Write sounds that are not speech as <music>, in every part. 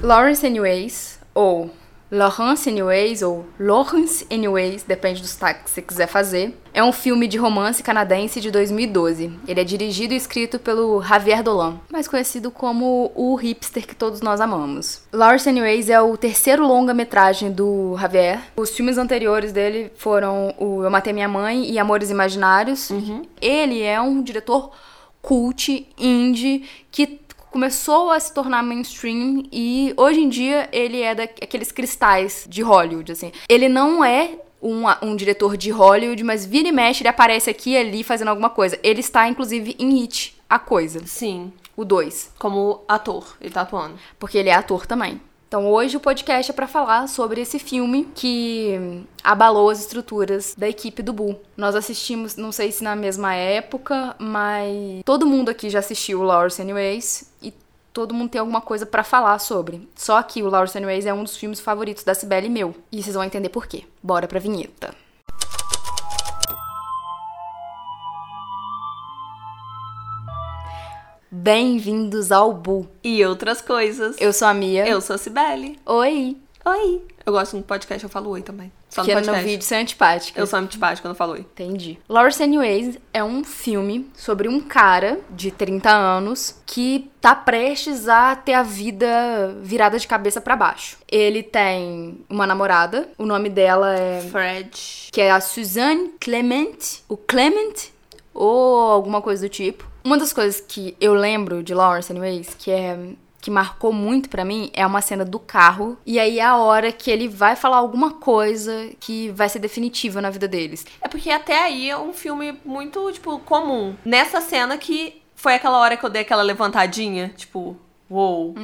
Lawrence Anyways, ou Lawrence Anyways, ou Lawrence Anyways, depende do sotaque que você quiser fazer, é um filme de romance canadense de 2012. Ele é dirigido e escrito pelo Javier Dolan, mais conhecido como o hipster que todos nós amamos. Lawrence Anyways é o terceiro longa-metragem do Javier. Os filmes anteriores dele foram o Eu Matei Minha Mãe e Amores Imaginários. Ele é um diretor cult, indie, que começou a se tornar mainstream e hoje em dia ele é daqueles cristais de Hollywood, assim. Ele não é um, um diretor de Hollywood, mas vira e mexe ele aparece aqui e ali fazendo alguma coisa. Ele está, inclusive, em It, A Coisa, Sim. o 2, Como ator, ele tá atuando. porque ele é ator também. Então hoje o podcast é pra falar sobre esse filme que abalou as estruturas da equipe do Bull. Nós assistimos, não sei se na mesma época, mas todo mundo aqui já assistiu o Lawrence Anyways e todo mundo tem alguma coisa pra falar sobre. Só que o Lawrence Anyways é um dos filmes favoritos da Cibele e meu. E vocês vão entender por quê. Bora pra vinheta. Bem-vindos ao Bull. E outras coisas. Eu sou a Mia. Eu sou a Cibele. Oi. Oi. Eu gosto no podcast, eu falo oi também. Só no Porque no podcast. vídeo você é antipática. Eu sou antipática quando falo oi. Entendi. Lawrence Anyways é um filme sobre um cara de 30 anos que tá prestes a ter a vida virada de cabeça pra baixo. Ele tem uma namorada, o nome dela é Fred. que é a Suzanne Clement, o Clement ou alguma coisa do tipo. Uma das coisas que eu lembro de Lawrence Anyways, que é que marcou muito pra mim é uma cena do carro e aí é a hora que ele vai falar alguma coisa que vai ser definitiva na vida deles. É porque até aí é um filme muito, tipo, comum. Nessa cena que foi aquela hora que eu dei aquela levantadinha, tipo, uou.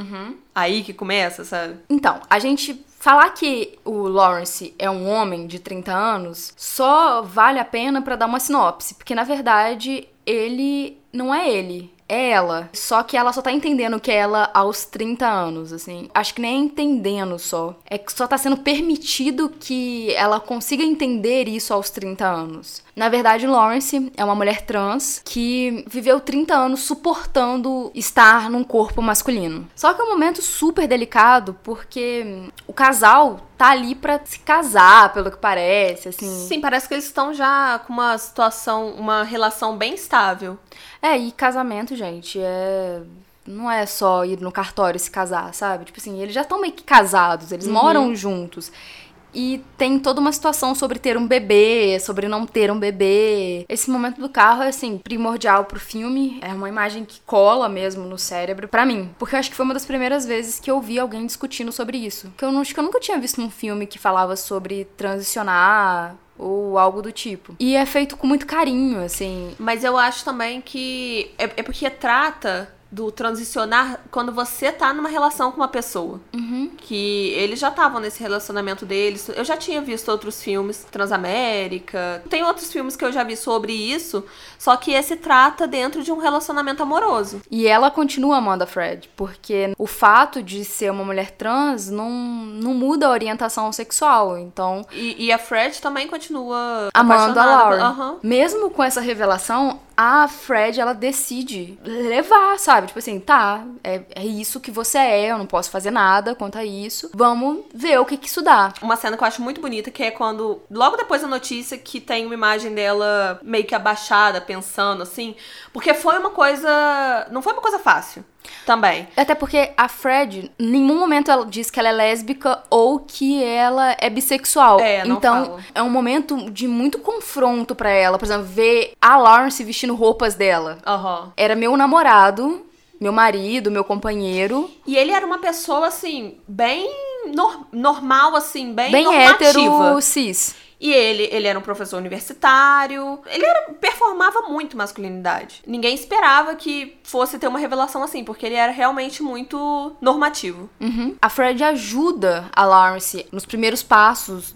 Aí que começa, sabe? Então, a gente falar que o Lawrence é um homem de 30 anos só vale a pena pra dar uma sinopse, porque na verdade ele não é ele. É ela. Só que ela só tá entendendo que é ela aos 30 anos, assim. Acho que nem é entendendo só. É que só tá sendo permitido que ela consiga entender isso aos 30 anos. Na verdade, Lawrence é uma mulher trans que viveu 30 anos suportando estar num corpo masculino. Só que é um momento super delicado porque o casal tá ali pra se casar, pelo que parece, assim. Sim, parece que eles estão já com uma situação, uma relação bem estável. É, e casamento, gente, é. Não é só ir no cartório e se casar, sabe? Tipo assim, eles já estão meio que casados, eles moram juntos. E tem toda uma situação sobre ter um bebê, sobre não ter um bebê. Esse momento do carro é, assim, primordial pro filme. É uma imagem que cola mesmo no cérebro, pra mim. Porque eu acho que foi uma das primeiras vezes que eu vi alguém discutindo sobre isso. Que eu não, acho que eu nunca tinha visto um filme que falava sobre transicionar ou algo do tipo. E é feito com muito carinho, assim. Mas eu acho também que é, é porque trata do transicionar quando você tá numa relação com uma pessoa. Que eles já estavam nesse relacionamento deles. Eu já tinha visto outros filmes, Transamérica. Tem outros filmes que eu já vi sobre isso, só que esse trata dentro de um relacionamento amoroso. E ela continua amando a Fred, porque o fato de ser uma mulher trans não, não muda a orientação sexual. Então, E, e a Fred também continua amando a por- Aham. Mesmo com essa revelação, a Fred, ela decide levar, sabe? Tipo assim, tá, é, é isso que você é, eu não posso fazer nada quanto a isso. Vamos ver o que que isso dá. Uma cena que eu acho muito bonita, que é quando, logo depois da notícia, que tem uma imagem dela meio que abaixada, pensando assim. Porque foi uma coisa. Não foi uma coisa fácil. Também. Até porque a Fred, em nenhum momento ela diz que ela é lésbica ou que ela é bissexual. É, não então, fala. é um momento de muito confronto pra ela. Por exemplo, ver a Lawrence vestindo roupas dela. Aham. Era meu namorado, meu marido, meu companheiro, E ele era uma pessoa, assim, bem nor- normal, assim, bem, bem normativa. hétero cis. E ele, ele era um professor universitário. Ele era- performava muito masculinidade. Ninguém esperava que fosse ter uma revelação assim, porque ele era realmente muito normativo. Uhum. A Fred ajuda a Lawrence nos primeiros passos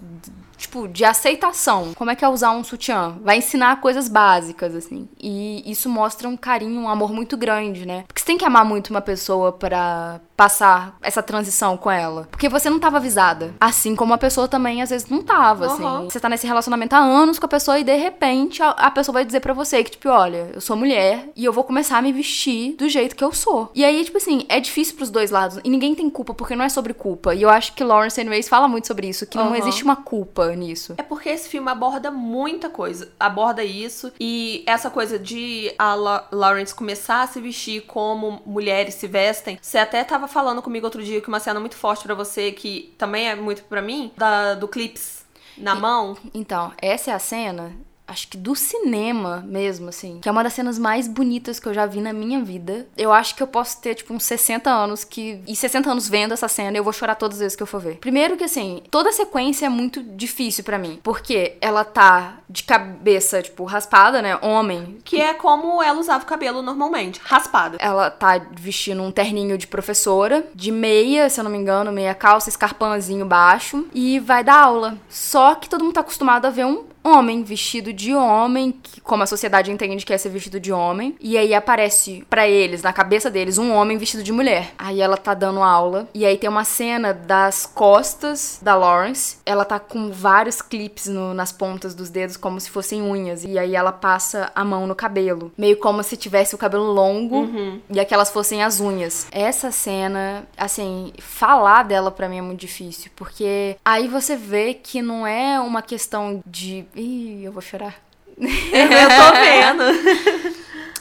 tipo, de aceitação. Como é que é usar um sutiã? Vai ensinar coisas básicas, assim. E isso mostra um carinho, um amor muito grande, né? Porque você tem que amar muito uma pessoa para passar essa transição com ela. Porque você não tava avisada. Assim como a pessoa também, às vezes, não tava, assim. Você tá nesse relacionamento há anos com a pessoa e, de repente, a, a pessoa vai dizer para você que, tipo, olha, eu sou mulher e eu vou começar a me vestir do jeito que eu sou. E aí, tipo assim, é difícil pros dois lados. E ninguém tem culpa, porque não é sobre culpa. E eu acho que Lawrence Anyways fala muito sobre isso, que não existe uma culpa nisso. É porque esse filme aborda muita coisa. Aborda isso e essa coisa de a La Lawrence começar a se vestir como mulheres se vestem. Você até tava falando comigo outro dia que uma cena muito forte para você, que também é muito para mim, da, do Clips na e, mão. Então, essa é a cena acho que do cinema mesmo, assim. Que é uma das cenas mais bonitas que eu já vi na minha vida. Eu acho que eu posso ter, tipo, uns 60 anos que. E 60 anos vendo essa cena e eu vou chorar todas as vezes que eu for ver. Primeiro que, assim, toda a sequência é muito difícil para mim. Porque ela tá de cabeça, tipo, raspada, né? Homem. Que é como ela usava o cabelo normalmente, raspada. Ela tá vestindo um terninho de professora, de meia, se eu não me engano, meia calça, escarpãozinho baixo, e vai dar aula. Só que todo mundo tá acostumado a ver um homem vestido de homem, que, como a sociedade entende que é ser vestido de homem. E aí aparece para eles, na cabeça deles, um homem vestido de mulher. Aí ela tá dando aula. E aí tem uma cena das costas da Lawrence. Ela tá com vários clipes no, nas pontas dos dedos, como se fossem unhas. E aí ela passa a mão no cabelo. Meio como se tivesse o cabelo longo uhum. e aquelas fossem as unhas. Essa cena, assim, falar dela para mim é muito difícil. Porque aí você vê que não é uma questão de Ih, eu vou chorar. <laughs> eu tô vendo. <laughs>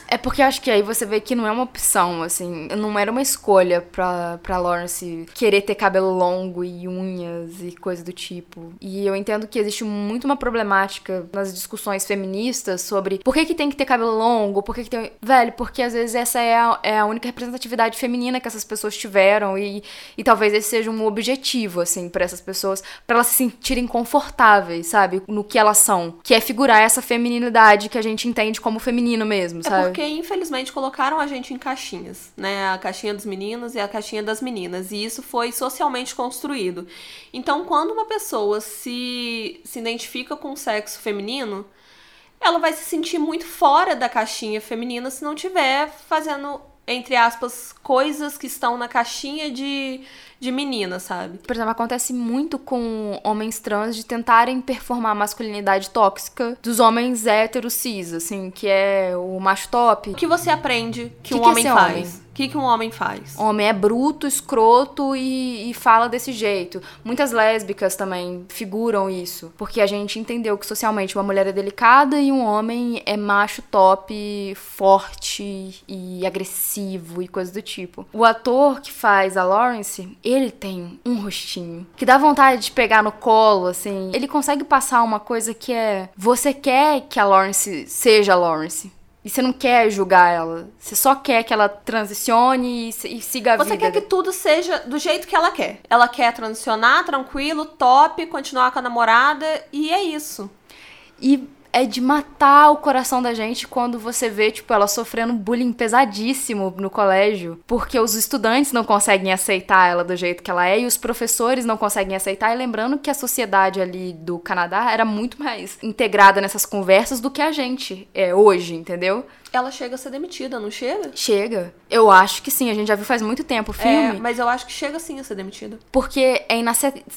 É porque eu acho que aí você vê que não é uma opção, assim. Não era uma escolha pra, pra Lawrence querer ter cabelo longo e unhas e coisa do tipo. E eu entendo que existe muito uma problemática nas discussões feministas sobre por que, que tem que ter cabelo longo, por que, que tem. Velho, porque às vezes essa é a, é a única representatividade feminina que essas pessoas tiveram e, e talvez esse seja um objetivo, assim, para essas pessoas, para elas se sentirem confortáveis, sabe? No que elas são. Que é figurar essa feminilidade que a gente entende como feminino mesmo, sabe? É porque infelizmente colocaram a gente em caixinhas, né? A caixinha dos meninos e a caixinha das meninas, e isso foi socialmente construído. Então, quando uma pessoa se, se identifica com o sexo feminino, ela vai se sentir muito fora da caixinha feminina se não tiver fazendo entre aspas, coisas que estão na caixinha de, de menina, sabe? Por exemplo, acontece muito com homens trans de tentarem performar a masculinidade tóxica dos homens héteros cis, assim, que é o macho top. O que você aprende que, que um que homem faz? Homem? Que, que um homem faz? Homem é bruto, escroto e, e, fala desse jeito. Muitas lésbicas também figuram isso. Porque a gente entendeu que socialmente uma mulher é delicada e um homem é macho top, forte e agressivo e coisa do tipo. O ator que faz a Lawrence, ele tem um rostinho que dá vontade de pegar no colo, assim. Ele consegue passar uma coisa que é. Você quer que a Lawrence seja a Lawrence. E você não quer julgar ela. Você só quer que ela transicione e, e siga a você vida. Você quer que tudo seja do jeito que ela quer. Ela quer transicionar tranquilo, top, continuar com a namorada e é isso. E é de matar o coração da gente quando você vê, tipo, ela sofrendo bullying pesadíssimo no colégio, porque os estudantes não conseguem aceitar ela do jeito que ela é e os professores não conseguem aceitar. E lembrando que a sociedade ali do Canadá era muito mais integrada nessas conversas do que a gente é hoje, entendeu? Ela chega a ser demitida, não chega? Chega. Eu acho que sim, a gente já viu faz muito tempo o é, filme. É, mas eu acho que chega sim a ser demitida. Porque é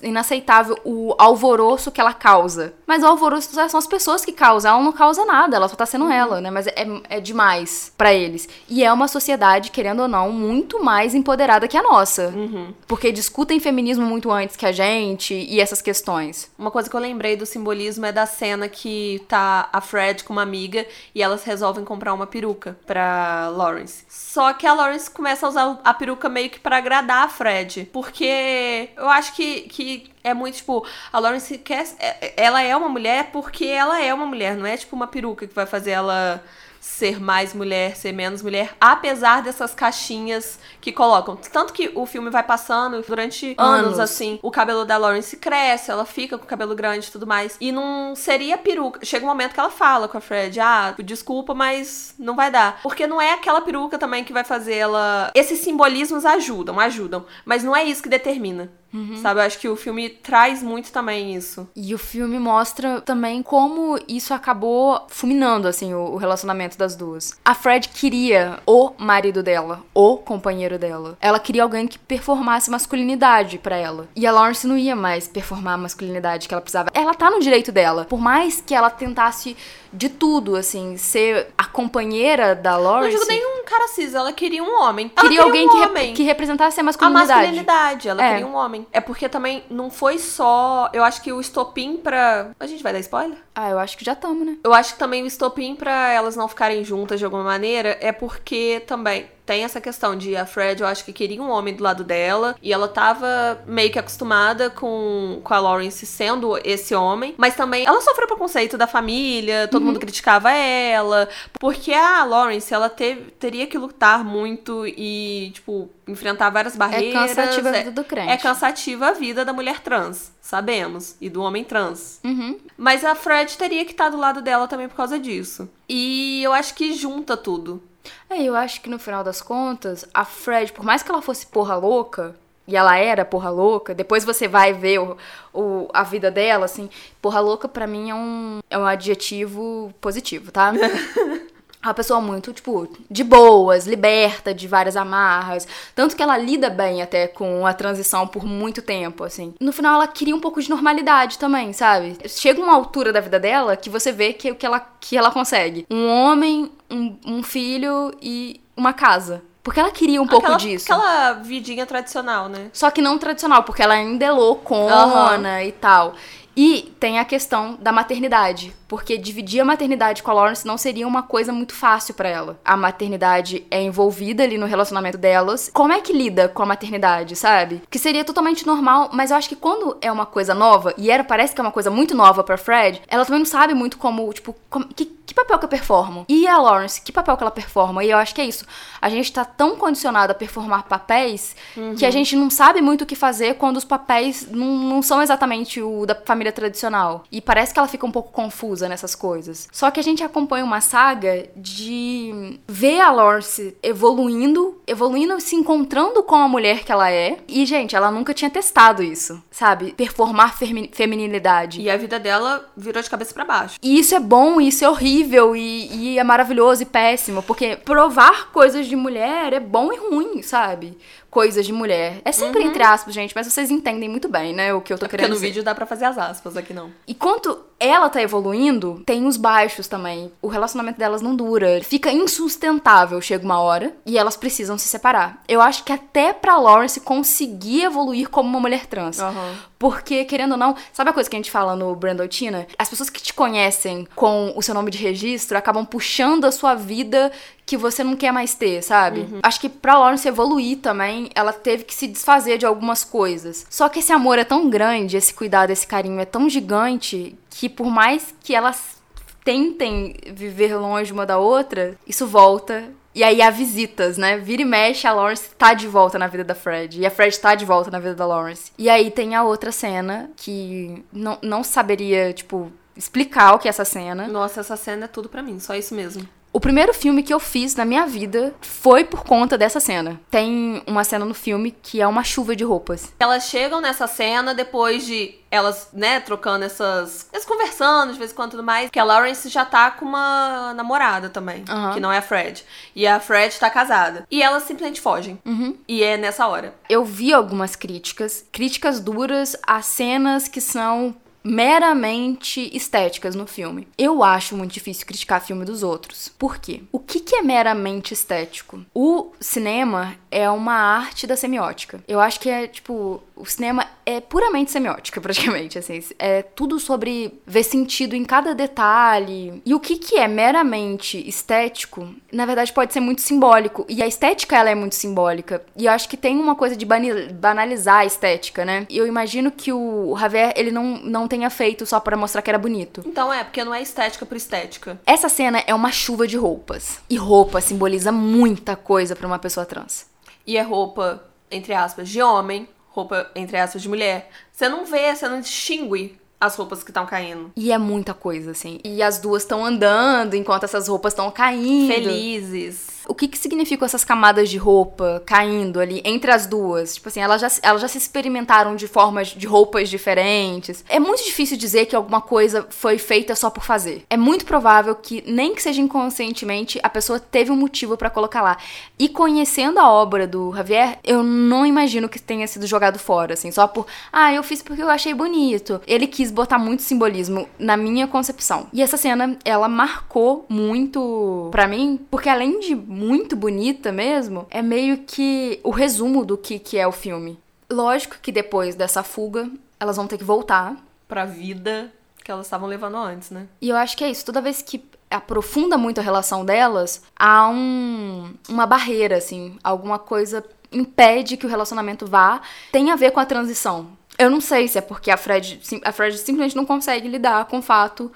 inaceitável o alvoroço que ela causa. Mas o alvoroço são as pessoas que causam, ela não causa nada, ela só tá sendo uhum. ela, né? Mas é, é demais para eles. E é uma sociedade, querendo ou não, muito mais empoderada que a nossa. Uhum. Porque discutem feminismo muito antes que a gente e essas questões. Uma coisa que eu lembrei do simbolismo é da cena que tá a Fred com uma amiga e elas resolvem comprar uma uma peruca pra Lawrence. Só que a Lawrence começa a usar a peruca meio que para agradar a Fred. Porque eu acho que, que é muito, tipo, a Lawrence quer. É, ela é uma mulher porque ela é uma mulher, não é tipo uma peruca que vai fazer ela ser mais mulher, ser menos mulher, apesar dessas caixinhas que colocam. Tanto que o filme vai passando durante anos, anos assim, o cabelo da Lawrence cresce, ela fica com o cabelo grande e tudo mais. E não seria peruca. Chega um momento que ela fala com a Fred: ah, desculpa, mas não vai dar. Porque não é aquela peruca também que vai fazer ela. Esses simbolismos ajudam, ajudam. Mas não é isso que determina Uhum. Sabe? Eu acho que o filme traz muito também isso. E o filme mostra também como isso acabou fulminando, assim, o, relacionamento das duas. A Fred queria o marido dela, o companheiro dela. Ela queria alguém que performasse masculinidade para ela. E a Lawrence não ia mais performar a masculinidade que ela precisava. Ela tá no direito dela. Por mais que ela tentasse de tudo, assim, ser a companheira da Lawrence. Não digo nenhum cara cis, ela queria um homem. Queria, queria alguém um que, homem. Rep que representasse a masculinidade. A masculinidade, ela é. queria um homem. É porque também não foi só. Eu acho que o estopim pra. A gente vai dar spoiler? Ah, eu acho que já estamos, né? Eu acho que também o estopim pra elas não ficarem juntas de alguma maneira é porque também tem essa questão de a Fred, eu acho que queria um homem do lado dela, e ela tava meio que acostumada com, com a Lawrence sendo esse homem, mas também ela sofreu preconceito da família, todo uhum. mundo criticava ela, porque a Lawrence, ela teve, teria que lutar muito e, tipo, enfrentar várias barreiras. É cansativa a vida do crente. É cansativa a vida da mulher trans, sabemos, e do homem trans. Uhum. Mas a Fred teria que estar do lado dela também por causa disso. E eu acho que junta tudo. É, eu acho que no final das contas, a Fred, por mais que ela fosse porra louca, e ela era porra louca, depois você vai ver o, o a vida dela, assim, porra louca para mim é um, é um adjetivo positivo, tá? <laughs> uma pessoa muito, tipo, de boas, liberta de várias amarras. Tanto que ela lida bem até com a transição por muito tempo, assim. No final, ela queria um pouco de normalidade também, sabe? Chega uma altura da vida dela que você vê que, que, ela, que ela consegue. Um homem, um, um filho e uma casa. Porque ela queria um aquela, pouco disso. Aquela vidinha tradicional, né? Só que não tradicional, porque ela ainda é loucona uhum. e tal. E tem a questão da maternidade, porque dividir a maternidade com a Lawrence não seria uma coisa muito fácil para ela. A maternidade é envolvida ali no relacionamento delas. Como é que lida com a maternidade, sabe? Que seria totalmente normal, mas eu acho que quando é uma coisa nova, e era parece que é uma coisa muito nova para Fred, ela também não sabe muito como, tipo, como, que, que papel que eu performo? E a Lawrence, que papel que ela performa? E eu acho que é isso. A gente tá tão condicionado a performar papéis uhum. que a gente não sabe muito o que fazer quando os papéis não, não são exatamente o da família tradicional. E parece que ela fica um pouco confusa nessas coisas. Só que a gente acompanha uma saga de ver a Lawrence evoluindo, evoluindo, se encontrando com a mulher que ela é. E, gente, ela nunca tinha testado isso, sabe? Performar feminilidade. E a vida dela virou de cabeça para baixo. E isso é bom, isso é horrível horrível e, e é maravilhoso e péssimo, porque provar coisas de mulher é bom e ruim, sabe? Coisas de mulher. É sempre uhum. entre aspas, gente, mas vocês entendem muito bem, né, o que eu tô é querendo no dizer. vídeo dá para fazer as aspas, aqui não. E quanto ela tá evoluindo, tem os baixos também. O relacionamento delas não dura. Fica insustentável, chega uma hora, e elas precisam se separar. Eu acho que até pra Lawrence conseguir evoluir como uma mulher trans. Uhum. Porque, querendo ou não, sabe a coisa que a gente fala no Brandotina? As pessoas que te conhecem com o seu nome de registro acabam puxando a sua vida que você não quer mais ter, sabe? Uhum. Acho que pra Lawrence evoluir também, ela teve que se desfazer de algumas coisas. Só que esse amor é tão grande, esse cuidado, esse carinho é tão gigante, que por mais que elas tentem viver longe uma da outra, isso volta. E aí há visitas, né? Vira e mexe, a Lawrence tá de volta na vida da Fred. E a Fred tá de volta na vida da Lawrence. E aí tem a outra cena que não, não saberia, tipo, explicar o que é essa cena. Nossa, essa cena é tudo para mim, só isso mesmo. O primeiro filme que eu fiz na minha vida foi por conta dessa cena. Tem uma cena no filme que é uma chuva de roupas. Elas chegam nessa cena depois de elas, né, trocando essas. Elas conversando de vez em quando tudo mais. Que a Lawrence já tá com uma namorada também. Uhum. Que não é a Fred. E a Fred tá casada. E elas simplesmente fogem. Uhum. E é nessa hora. Eu vi algumas críticas, críticas duras a cenas que são meramente estéticas no filme. Eu acho muito difícil criticar filme dos outros. Por quê? O que, que é meramente estético? O cinema é uma arte da semiótica. Eu acho que é, tipo, o cinema é puramente semiótica, <laughs> praticamente, assim. É tudo sobre ver sentido em cada detalhe. E o que, que é meramente estético, na verdade, pode ser muito simbólico. E a estética, ela é muito simbólica. E eu acho que tem uma coisa de banalizar a estética, né? E eu imagino que o Javier, ele não, não tenha feito só para mostrar que era bonito. Então é, porque não é estética por estética. Essa cena é uma chuva de roupas. E roupa simboliza muita coisa para uma pessoa trans. E é roupa, entre aspas, de homem, roupa, entre aspas, de mulher, você não vê, você não distingue as roupas que estão caindo. E é muita coisa, assim. E as duas estão andando enquanto essas roupas estão caindo. Felizes. O que que significam essas camadas de roupa caindo ali entre as duas. Tipo assim, elas já, elas já se experimentaram de formas de roupas diferentes. É muito difícil dizer que alguma coisa foi feita só por fazer. É muito provável que, nem que seja inconscientemente, a pessoa teve um motivo para colocar lá. E conhecendo a obra do Javier, eu não imagino que tenha sido jogado fora, assim, só por, ah, eu fiz porque eu achei bonito. Ele quis botar muito simbolismo na minha concepção. E essa cena, ela marcou muito para mim, porque além de muito bonita mesmo, é meio que o resumo do que, que é o filme. Lógico que depois dessa fuga, elas vão ter que voltar. Pra vida que elas estavam levando antes, né? E eu acho que é isso. Toda vez que aprofunda muito a relação delas, há um, uma barreira, assim. Alguma coisa impede que o relacionamento vá. Tem a ver com a transição. Eu não sei se é porque a Fred, a Fred simplesmente não consegue lidar com o fato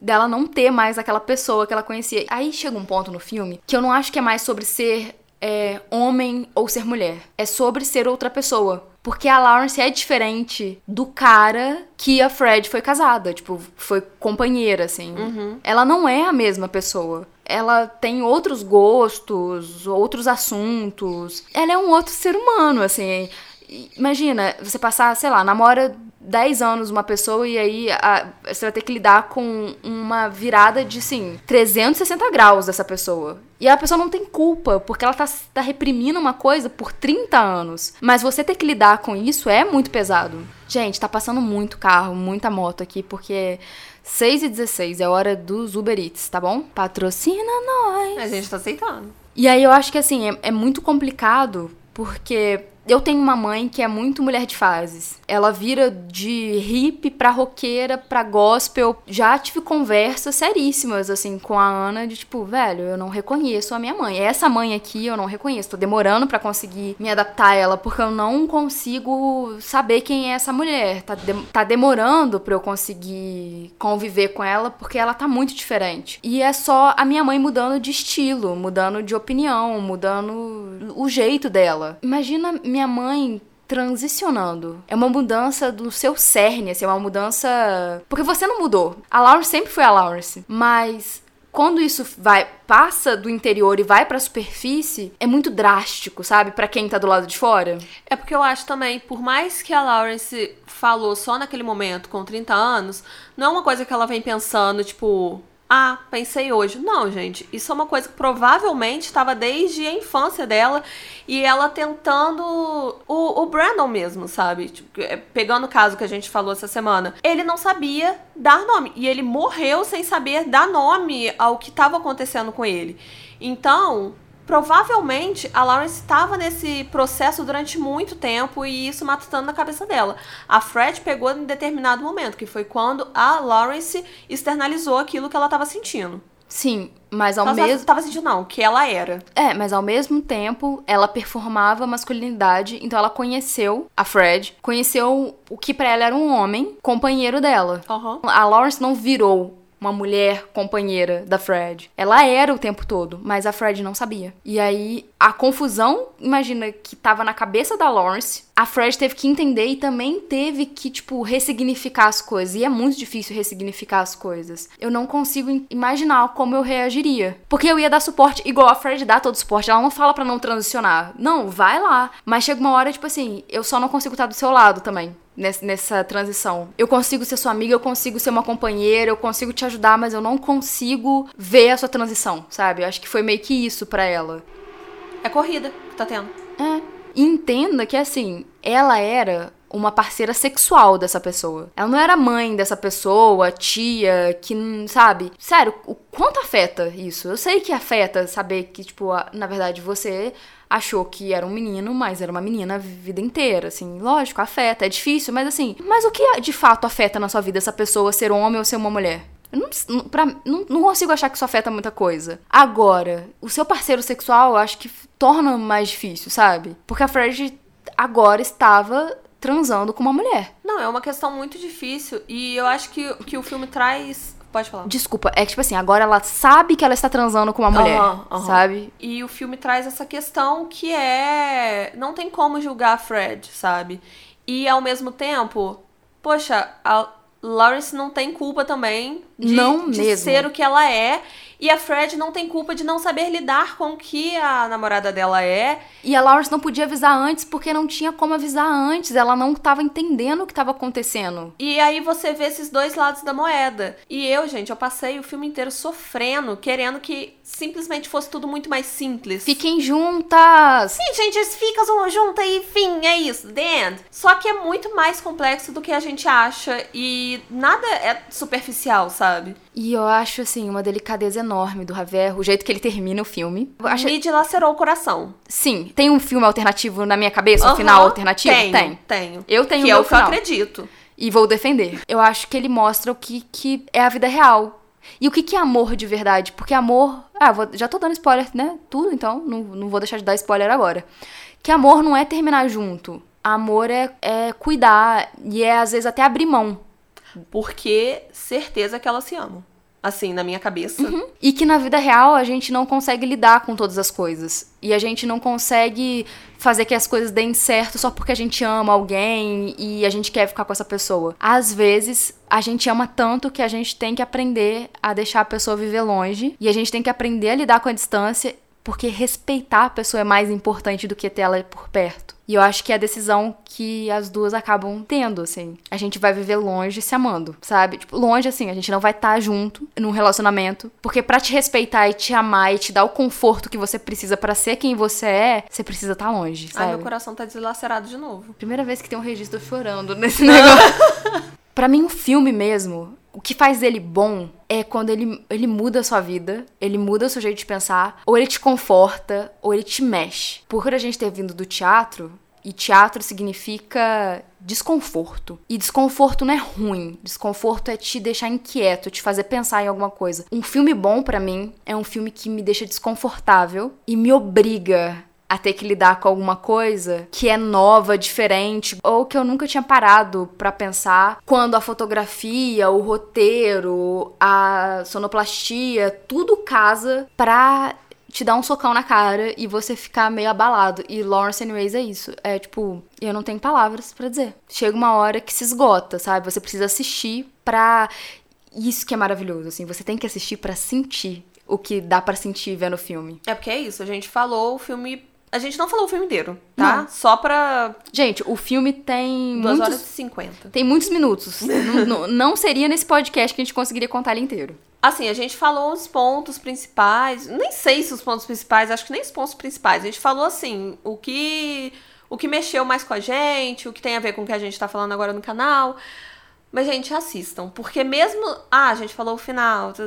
dela não ter mais aquela pessoa que ela conhecia. Aí chega um ponto no filme que eu não acho que é mais sobre ser é, homem ou ser mulher. É sobre ser outra pessoa. Porque a Lawrence é diferente do cara que a Fred foi casada, tipo, foi companheira, assim. Uhum. Ela não é a mesma pessoa. Ela tem outros gostos, outros assuntos. Ela é um outro ser humano, assim. Imagina, você passar, sei lá, namora 10 anos uma pessoa e aí a, você vai ter que lidar com uma virada de, sim, 360 graus dessa pessoa. E a pessoa não tem culpa, porque ela tá, tá reprimindo uma coisa por 30 anos. Mas você ter que lidar com isso é muito pesado. Gente, tá passando muito carro, muita moto aqui, porque 6 e 16 é hora dos Uber Eats, tá bom? Patrocina nós! A gente tá aceitando. E aí eu acho que, assim, é, é muito complicado, porque eu tenho uma mãe que é muito mulher de fases. Ela vira de hippie pra roqueira, pra gospel. Já tive conversas seríssimas, assim, com a Ana, de tipo, velho, eu não reconheço a minha mãe. Essa mãe aqui eu não reconheço. Tô demorando para conseguir me adaptar a ela, porque eu não consigo saber quem é essa mulher. Tá, de tá demorando pra eu conseguir conviver com ela, porque ela tá muito diferente. E é só a minha mãe mudando de estilo, mudando de opinião, mudando o jeito dela. Imagina minha mãe transicionando. É uma mudança do seu cerne, assim, é uma mudança. Porque você não mudou. A Lawrence sempre foi a Lawrence. Mas quando isso vai passa do interior e vai para a superfície, é muito drástico, sabe? Para quem tá do lado de fora. É porque eu acho também, por mais que a Lawrence falou só naquele momento com 30 anos, não é uma coisa que ela vem pensando, tipo, ah, pensei hoje. Não, gente, isso é uma coisa que provavelmente estava desde a infância dela e ela tentando. O, o Brandon mesmo, sabe? Tipo, é, pegando o caso que a gente falou essa semana. Ele não sabia dar nome e ele morreu sem saber dar nome ao que estava acontecendo com ele. Então, provavelmente a Lawrence estava nesse processo durante muito tempo e isso matutando na cabeça dela. A Fred pegou em determinado momento, que foi quando a Lawrence externalizou aquilo que ela estava sentindo. Sim, mas ao ela mesmo estava sentindo não, que ela era. É, mas ao mesmo tempo ela performava masculinidade, então ela conheceu a Fred, conheceu o que para ela era um homem, companheiro dela. Uhum. A Lawrence não virou uma mulher companheira da Fred. Ela era o tempo todo, mas a Fred não sabia. E aí a confusão, imagina que tava na cabeça da Lawrence, a Fred teve que entender e também teve que, tipo, ressignificar as coisas. E é muito difícil ressignificar as coisas. Eu não consigo imaginar como eu reagiria. Porque eu ia dar suporte igual a Fred dá todo suporte. Ela não fala para não transicionar. Não, vai lá. Mas chega uma hora, tipo assim, eu só não consigo estar do seu lado também nessa transição. Eu consigo ser sua amiga, eu consigo ser uma companheira, eu consigo te ajudar, mas eu não consigo ver a sua transição, sabe? Eu acho que foi meio que isso para ela. É corrida que tá tendo. É. E entenda que assim, ela era uma parceira sexual dessa pessoa. Ela não era mãe dessa pessoa, tia, que, sabe? Sério, o quanto afeta isso? Eu sei que afeta saber que, tipo, na verdade você achou que era um menino, mas era uma menina a vida inteira, assim. Lógico, afeta, é difícil, mas assim, mas o que de fato afeta na sua vida essa pessoa ser um homem ou ser uma mulher? Eu não, pra, não, não consigo achar que isso afeta muita coisa. Agora, o seu parceiro sexual, eu acho que torna mais difícil, sabe? Porque a Fred agora estava transando com uma mulher. Não, é uma questão muito difícil. E eu acho que, que o filme traz Pode falar. Desculpa, é que, tipo assim, agora ela sabe que ela está transando com uma mulher, uhum, uhum. sabe? E o filme traz essa questão que é. Não tem como julgar a Fred, sabe? E ao mesmo tempo, poxa, a Lawrence não tem culpa também de, Não de ser o que ela é. E a Fred não tem culpa de não saber lidar com o que a namorada dela é. E a Lawrence não podia avisar antes porque não tinha como avisar antes. Ela não tava entendendo o que tava acontecendo. E aí você vê esses dois lados da moeda. E eu, gente, eu passei o filme inteiro sofrendo, querendo que simplesmente fosse tudo muito mais simples. Fiquem juntas! Sim, gente, eles ficam juntos e fim, é isso, the end. Só que é muito mais complexo do que a gente acha e nada é superficial, sabe? E eu acho, assim, uma delicadeza enorme do Javier, o jeito que ele termina o filme. Eu acho... Me dilacerou o coração. Sim, tem um filme alternativo na minha cabeça, um Aham, final alternativo? Tenho, Tem. tenho. Eu tenho que o é meu o que eu final. acredito. E vou defender. Eu acho que ele mostra o que, que é a vida real. E o que, que é amor de verdade? Porque amor. Ah, vou- já tô dando spoiler, né? Tudo, então. Não, não vou deixar de dar spoiler agora. Que amor não é terminar junto. Amor é, é cuidar. E é, às vezes, até abrir mão. Porque certeza que elas se amam. Assim, na minha cabeça. E que na vida real a gente não consegue lidar com todas as coisas. E a gente não consegue fazer que as coisas deem certo só porque a gente ama alguém e a gente quer ficar com essa pessoa. Às vezes, a gente ama tanto que a gente tem que aprender a deixar a pessoa viver longe. E a gente tem que aprender a lidar com a distância. Porque respeitar a pessoa é mais importante do que ter ela por perto. E eu acho que é a decisão que as duas acabam tendo, assim. A gente vai viver longe se amando, sabe? Tipo, longe, assim, a gente não vai estar junto num relacionamento. Porque pra te respeitar e te amar e te dar o conforto que você precisa pra ser quem você é, você precisa estar longe, Ai, sabe? meu coração tá dilacerado de novo. Primeira vez que tem um registro chorando nesse <laughs> negócio. pra mim, o filme mesmo, o que faz ele bom é quando ele, ele muda a sua vida, ele muda o seu jeito de pensar, ou ele te conforta, ou ele te mexe. Por a gente ter vindo do teatro, e teatro significa desconforto. E desconforto não é ruim. Desconforto é te deixar inquieto, te fazer pensar em alguma coisa. Um filme bom pra mim é um filme que me deixa desconfortável e me obriga a ter que lidar com alguma coisa que é nova, diferente, ou que eu nunca tinha parado pra pensar, quando a fotografia, o roteiro, a sonoplastia, tudo casa pra te dar um socão na cara e você ficar meio abalado. E Lawrence Anyways é isso. É tipo, eu não tenho palavras pra dizer. Chega uma hora que se esgota, sabe? Você precisa assistir pra. Isso que é maravilhoso, assim. Você tem que assistir pra sentir o que dá pra sentir vendo o filme. É porque é isso, a gente falou o filme. A gente não falou o filme inteiro, tá? Não. Só pra Gente, o filme tem 2 muitos, horas e 50. tem muitos minutos. <laughs> não, não- seria nesse podcast que a gente conseguiria contar ele inteiro. Assim, a gente falou os pontos principais. Nem sei se os pontos principais, acho que nem os pontos principais. A gente falou assim, o que o que mexeu mais com a gente, o que tem a ver com o que a gente tá falando agora no canal. Mas, gente, assistam. Porque mesmo. Ah, a gente falou o final. tá.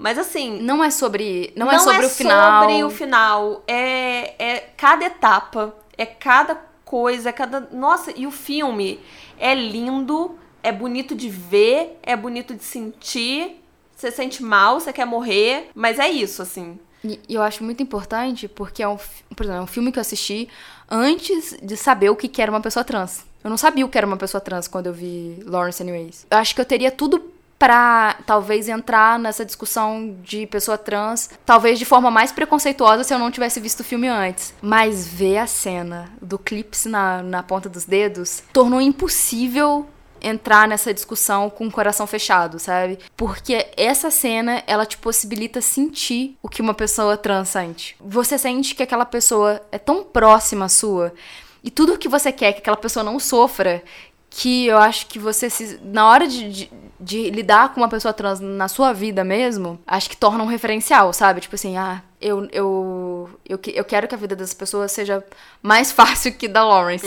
Mas assim. Não é sobre, não, é sobre o final. sobre o final. É, é cada etapa, é cada coisa, é cada. Nossa, e o filme é lindo, é bonito de ver, é bonito de sentir. Você sente mal, você quer morrer, mas é isso, assim. E eu acho muito importante porque é um, por exemplo, é um filme que eu assisti antes de saber o que que era uma pessoa trans. Eu não sabia o que era uma pessoa trans quando eu vi Lawrence Anyways. Eu acho que eu teria tudo pra talvez entrar nessa discussão de pessoa trans, talvez de forma mais preconceituosa se eu não tivesse visto o filme antes. Mas ver a cena do clips na, na ponta dos dedos tornou impossível entrar nessa discussão com o coração fechado, sabe? Porque essa cena, ela te possibilita sentir o que uma pessoa trans sente. Você sente que aquela pessoa é tão próxima sua e tudo o que você quer que aquela pessoa não sofra, que eu acho que você se, na hora de, de, de lidar com uma pessoa trans na sua vida mesmo, acho que torna um referencial, sabe? Tipo assim, ah, eu, eu, eu, eu quero que a vida das pessoas seja mais <laughs> fácil que da Lawrence.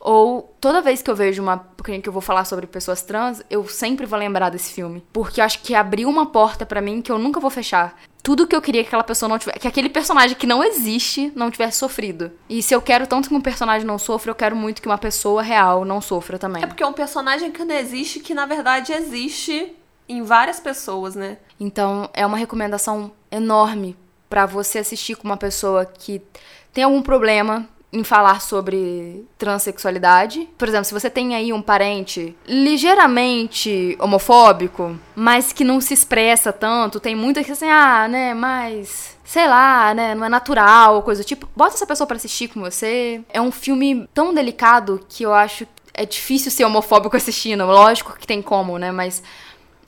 Ou toda vez que eu vejo uma. que eu vou falar sobre pessoas trans, eu sempre vou lembrar desse filme. Porque eu acho que abriu uma porta pra mim que eu nunca vou fechar. Tudo que eu queria que aquela pessoa não tivesse. Que aquele personagem que não existe não tivesse sofrido. E se eu quero tanto que um personagem não sofra, eu quero muito que uma pessoa real não sofra também. É porque é um personagem que não existe, que na verdade existe em várias pessoas, né? Então, é uma recomendação enorme pra você assistir com uma pessoa que tem algum problema em falar sobre transexualidade. Por exemplo, se você tem aí um parente ligeiramente homofóbico, mas que não se expressa tanto, tem muita que assim, ah, né, mas sei lá, né, não é natural, coisa do tipo. Bota essa pessoa pra assistir com você. É um filme tão delicado que eu acho é difícil ser homofóbico assistindo, lógico que tem como, né? Mas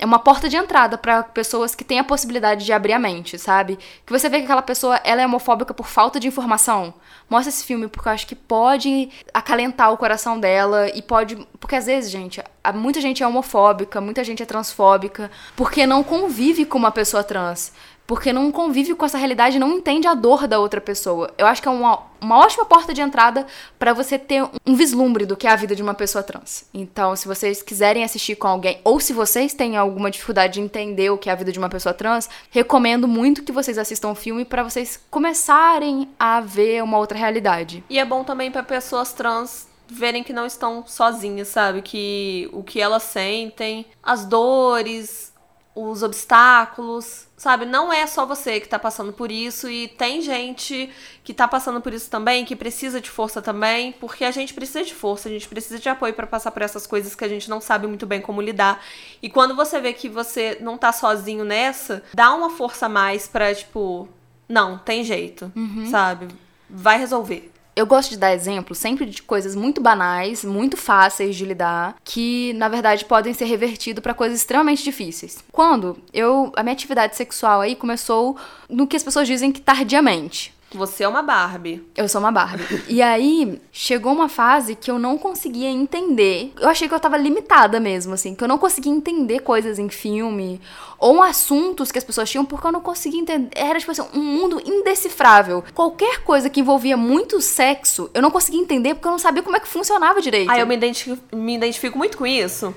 é uma porta de entrada para pessoas que têm a possibilidade de abrir a mente, sabe? Que você vê que aquela pessoa ela é homofóbica por falta de informação. Mostra esse filme porque eu acho que pode acalentar o coração dela e pode, porque às vezes, gente, muita gente é homofóbica, muita gente é transfóbica, porque não convive com uma pessoa trans porque não convive com essa realidade, não entende a dor da outra pessoa. Eu acho que é uma, uma ótima porta de entrada para você ter um vislumbre do que é a vida de uma pessoa trans. Então, se vocês quiserem assistir com alguém, ou se vocês têm alguma dificuldade de entender o que é a vida de uma pessoa trans, recomendo muito que vocês assistam o filme para vocês começarem a ver uma outra realidade. E é bom também para pessoas trans verem que não estão sozinhas, sabe? Que o que elas sentem, as dores, os obstáculos, sabe? Não é só você que tá passando por isso e tem gente que tá passando por isso também, que precisa de força também, porque a gente precisa de força, a gente precisa de apoio para passar por essas coisas que a gente não sabe muito bem como lidar. E quando você vê que você não tá sozinho nessa, dá uma força a mais pra, tipo, não, tem jeito, uhum. sabe? Vai resolver eu gosto de dar exemplo sempre de coisas muito banais, muito fáceis de lidar, que na verdade podem ser revertidos para coisas extremamente difíceis. Quando eu a minha atividade sexual aí começou no que as pessoas dizem que tardiamente. Você é uma Barbie. Eu sou uma Barbie. e aí, chegou uma fase que eu não conseguia entender. Eu achei que eu tava limitada mesmo, assim, que eu não conseguia entender coisas em filme ou assuntos que as pessoas tinham porque eu não conseguia entender. Era, tipo assim, um mundo indecifrável. Qualquer coisa que envolvia muito sexo, eu não conseguia entender porque eu não sabia como é que funcionava direito. Ah, eu me identifico, me identifico muito com isso.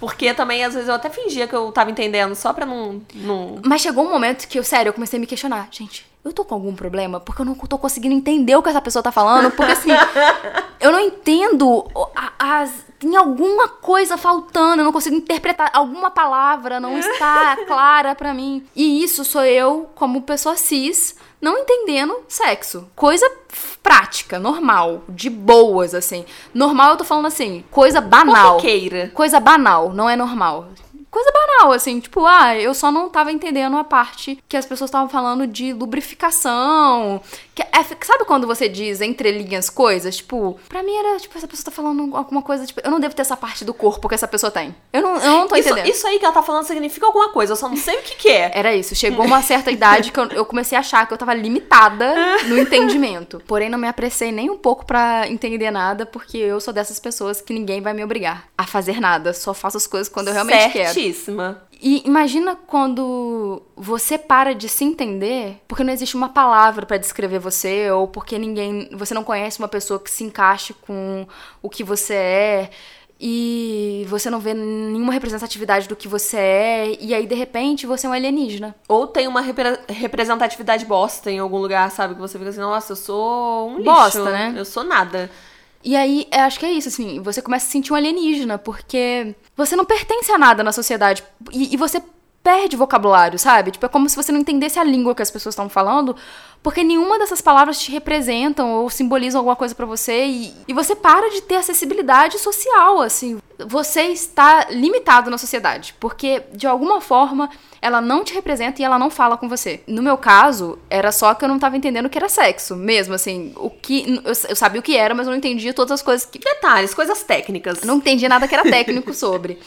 Porque também, às vezes, eu até fingia que eu tava entendendo só pra não. não... Mas chegou um momento que eu, sério, eu comecei a me questionar. Gente, eu tô com algum problema? Porque eu não tô conseguindo entender o que essa pessoa tá falando. Porque assim, <laughs> eu não entendo as. Tem alguma coisa faltando, eu não consigo interpretar. Alguma palavra não <laughs> está clara para mim. E isso sou eu, como pessoa cis, não entendendo sexo. Coisa prática, normal, de boas, assim. Normal eu tô falando assim, coisa banal. Corriqueira. Coisa banal, não é normal coisa banal, assim, tipo, ah, eu só não tava entendendo a parte que as pessoas estavam falando de lubrificação. Que é, sabe quando você diz entre linhas coisas? Tipo, pra mim era, tipo, essa pessoa tá falando alguma coisa, tipo, eu não devo ter essa parte do corpo que essa pessoa tem. Eu não, eu não tô isso, entendendo. Isso aí que ela tá falando significa alguma coisa, eu só não sei o que que é. Era isso, chegou uma certa idade que eu, eu comecei a achar que eu tava limitada no entendimento. Porém, não me apressei nem um pouco para entender nada, porque eu sou dessas pessoas que ninguém vai me obrigar a fazer nada. Só faço as coisas quando eu realmente quero. Certíssima. E imagina quando você para de se entender, porque não existe uma palavra para descrever você, ou porque ninguém. Você não conhece uma pessoa que se encaixe com o que você é e você não vê nenhuma representatividade do que você é, e aí de repente você é um alienígena. Ou tem uma repre representatividade bosta em algum lugar, sabe? Que você fica assim, nossa, eu sou um lixo. Bosta, né? Eu sou nada. E aí, acho que é isso, assim, você começa a sentir um alienígena, porque você não pertence a nada na sociedade. E, e você perde vocabulário, sabe? Tipo, é como se você não entendesse a língua que as pessoas estão falando, porque nenhuma dessas palavras te representam ou simbolizam alguma coisa para você e, e você para de ter acessibilidade social, assim. Você está limitado na sociedade, porque de alguma forma ela não te representa e ela não fala com você. No meu caso, era só que eu não tava entendendo o que era sexo, mesmo assim, o que eu, eu sabia o que era, mas eu não entendia todas as coisas que detalhes, coisas técnicas. não entendia nada que era técnico sobre.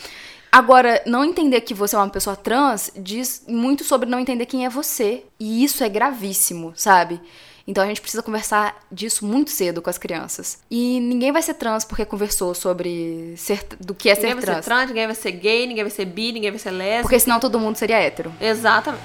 Agora, não entender que você é uma pessoa trans diz muito sobre não entender quem é você. E isso é gravíssimo, sabe? Então a gente precisa conversar disso muito cedo com as crianças. E ninguém vai ser trans porque conversou sobre ser, do que é ninguém ser trans. Ninguém vai ser trans, ninguém vai ser gay, ninguém vai ser bi, ninguém vai ser lésbica. Porque senão todo mundo seria hétero. Exatamente.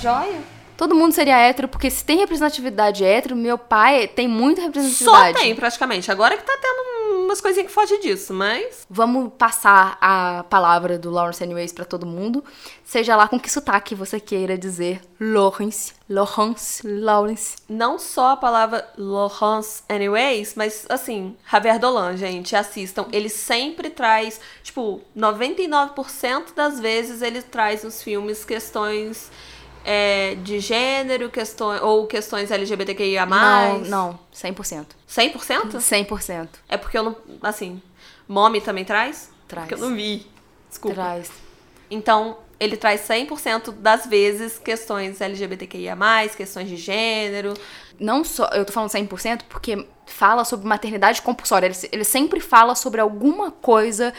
Joia. Todo mundo seria hétero, porque se tem representatividade hétero, meu pai tem muita representatividade. Só tem, praticamente. Agora que tá tendo umas coisinhas que fogem disso, mas. Vamos passar a palavra do Lawrence Anyways para todo mundo. Seja lá com que sotaque você queira dizer Lawrence, Lawrence, Lawrence. Não só a palavra Lawrence Anyways, mas assim, Javier Dolan, gente, assistam. Ele sempre traz, tipo, 99% das vezes ele traz nos filmes questões é, de gênero, questões, ou questões LGBTQIA+. Não, não, 100%. 100%? 100%. É porque eu não, assim, Mommy também traz? Traz. Porque eu não vi. Desculpa. Traz. Então, ele traz 100% das vezes questões LGBTQIA+, questões de gênero. Não só, eu tô falando 100% porque fala sobre maternidade compulsória. Ele, ele sempre fala sobre alguma coisa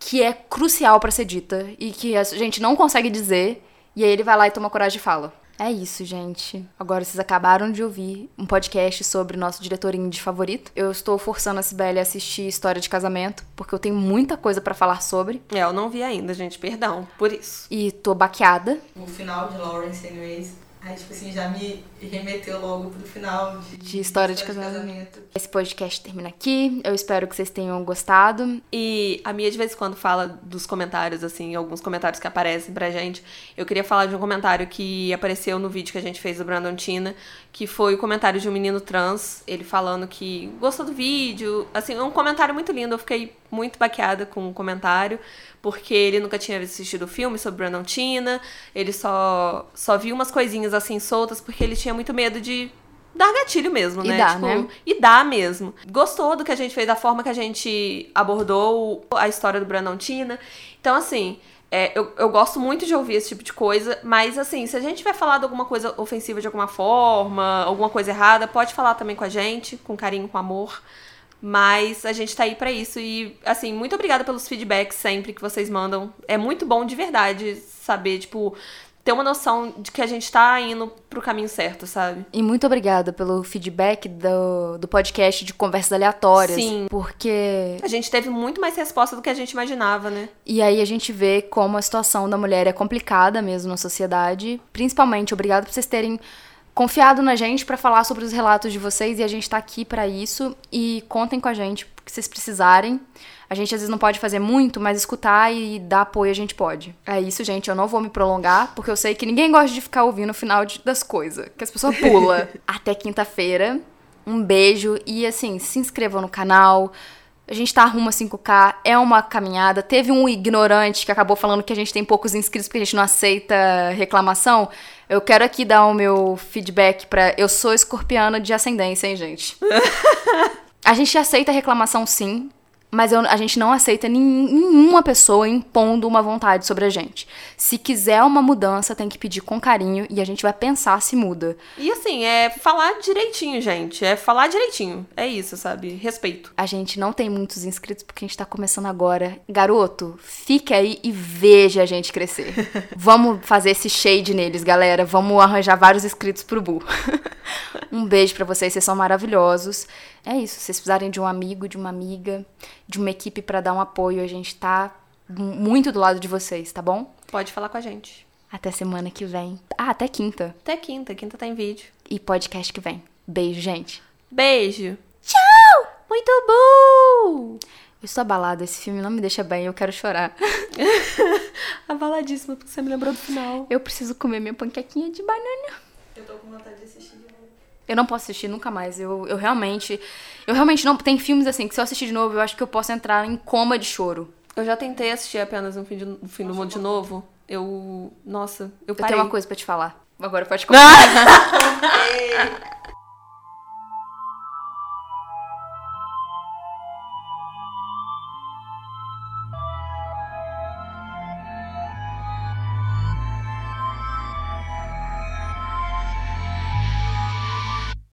que é crucial para ser dita e que a gente não consegue dizer, e aí ele vai lá e toma coragem e fala. É isso, gente. Agora vocês acabaram de ouvir um podcast sobre nosso diretor indie favorito. Eu estou forçando a Sibeli a assistir História de Casamento, porque eu tenho muita coisa para falar sobre. É, eu não vi ainda, gente, perdão por isso. E tô baqueada. O final de Lawrence, anyways, Aí, tipo assim, já me remeteu logo pro final de, de história de, de casamento. casamento. Esse podcast termina aqui. Eu espero que vocês tenham gostado. E a Mia de vez em quando fala dos comentários, assim, alguns comentários que aparecem pra gente. Eu queria falar de um comentário que apareceu no vídeo que a gente fez do Brandon Tina, que foi o comentário de um menino trans, ele falando que gostou do vídeo. Assim, um comentário muito lindo. Eu fiquei muito baqueada com o comentário porque ele nunca tinha assistido o filme sobre Brandon Tina, ele só, só viu umas coisinhas assim soltas, porque ele tinha muito medo de dar gatilho mesmo, e né? Dá, tipo, né? E dá mesmo. Gostou do que a gente fez, da forma que a gente abordou a história do Brandon Tina. Então, assim, é, eu, eu gosto muito de ouvir esse tipo de coisa, mas assim, se a gente tiver falado alguma coisa ofensiva de alguma forma, alguma coisa errada, pode falar também com a gente, com carinho, com amor. Mas a gente tá aí para isso e, assim, muito obrigada pelos feedbacks sempre que vocês mandam. É muito bom de verdade saber, tipo, ter uma noção de que a gente tá indo pro caminho certo, sabe? E muito obrigada pelo feedback do, do podcast de conversas aleatórias. Sim. Porque. A gente teve muito mais resposta do que a gente imaginava, né? E aí a gente vê como a situação da mulher é complicada mesmo na sociedade. Principalmente, obrigada por vocês terem confiado na gente para falar sobre os relatos de vocês e a gente tá aqui para isso e contem com a gente porque vocês precisarem. A gente às vezes não pode fazer muito, mas escutar e dar apoio a gente pode. É isso, gente. Eu não vou me prolongar, porque eu sei que ninguém gosta de ficar ouvindo o final de, das coisas, que as pessoas pulam. <laughs> Até quinta-feira. Um beijo e assim, se inscrevam no canal. A gente tá rumo a 5K, é uma caminhada. Teve um ignorante que acabou falando que a gente tem poucos inscritos porque a gente não aceita reclamação. Eu quero aqui dar o meu feedback pra. Eu sou escorpiana de ascendência, hein, gente? <laughs> a gente aceita reclamação sim. Mas eu, a gente não aceita nenhuma pessoa impondo uma vontade sobre a gente. Se quiser uma mudança, tem que pedir com carinho e a gente vai pensar se muda. E assim, é falar direitinho, gente. É falar direitinho. É isso, sabe? Respeito. A gente não tem muitos inscritos porque a gente tá começando agora. Garoto, fique aí e veja a gente crescer. <laughs> Vamos fazer esse shade neles, galera. Vamos arranjar vários inscritos pro Bu. <laughs> um beijo para vocês, vocês são maravilhosos. É isso, se vocês precisarem de um amigo, de uma amiga, de uma equipe para dar um apoio, a gente tá muito do lado de vocês, tá bom? Pode falar com a gente. Até semana que vem. Ah, até quinta. Até quinta, quinta tá em vídeo. E podcast que vem. Beijo, gente. Beijo. Tchau! Muito bom! Eu estou abalada, esse filme não me deixa bem, eu quero chorar. <laughs> Abaladíssima, porque você me lembrou do final. Eu preciso comer minha panquequinha de banana. Eu tô com vontade de assistir. Eu não posso assistir nunca mais. Eu, eu realmente. Eu realmente não. Tem filmes assim que se eu assistir de novo, eu acho que eu posso entrar em coma de choro. Eu já tentei assistir apenas um fim, de, um fim do mundo de novo. Eu. Nossa, eu parei. Eu tenho uma coisa para te falar. Agora pode <laughs> começar. <laughs> <laughs>